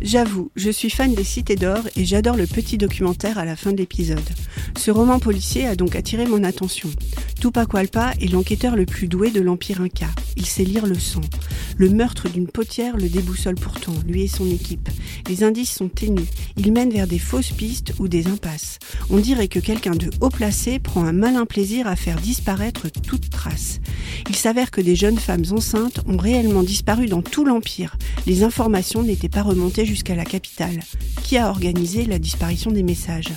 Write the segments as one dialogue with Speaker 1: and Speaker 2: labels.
Speaker 1: J'avoue, je suis fan des cités d'or et j'adore le petit documentaire à la fin de l'épisode. Ce roman policier a donc attiré mon attention. Tupac Walpa est l'enquêteur le plus doué de l'Empire Inca. Il sait lire le sang. Le meurtre d'une potière le déboussole pourtant, lui et son équipe. Les indices sont ténus. Il mène vers des fausses pistes ou des impasses. On dirait que quelqu'un de haut placé prend un malin plaisir à faire disparaître toute trace. Il s'avère que des jeunes femmes enceintes ont réellement disparu dans tout l'Empire. Les informations n'étaient pas remontées jusqu'à la capitale. Qui a organisé la disparition des messages?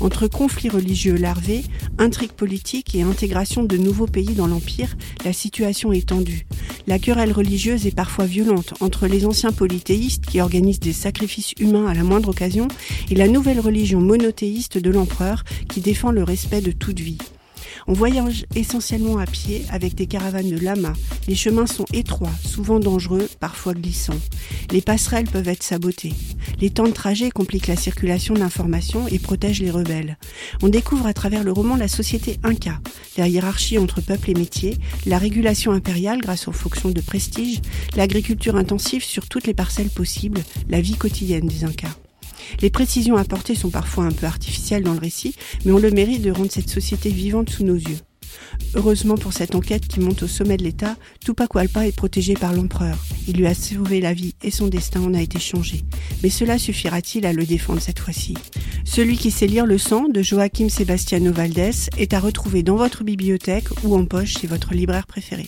Speaker 1: Entre conflits religieux larvés, intrigues politiques et intégration de nouveaux pays dans l'Empire, la situation est tendue. La querelle religieuse est parfois violente entre les anciens polythéistes qui organisent des sacrifices humains à la moindre occasion et la nouvelle religion monothéiste de l'empereur qui défend le respect de toute vie. On voyage essentiellement à pied avec des caravanes de lamas. Les chemins sont étroits, souvent dangereux, parfois glissants. Les passerelles peuvent être sabotées. Les temps de trajet compliquent la circulation d'informations et protègent les rebelles. On découvre à travers le roman la société Inca, la hiérarchie entre peuple et métier, la régulation impériale grâce aux fonctions de prestige, l'agriculture intensive sur toutes les parcelles possibles, la vie quotidienne des Incas. Les précisions apportées sont parfois un peu artificielles dans le récit, mais ont le mérite de rendre cette société vivante sous nos yeux. Heureusement pour cette enquête qui monte au sommet de l'État, Tupac Walpa est protégé par l'empereur. Il lui a sauvé la vie et son destin en a été changé. Mais cela suffira-t-il à le défendre cette fois-ci? Celui qui sait lire le sang de Joaquim Sebastiano Valdés est à retrouver dans votre bibliothèque ou en poche chez votre libraire préféré.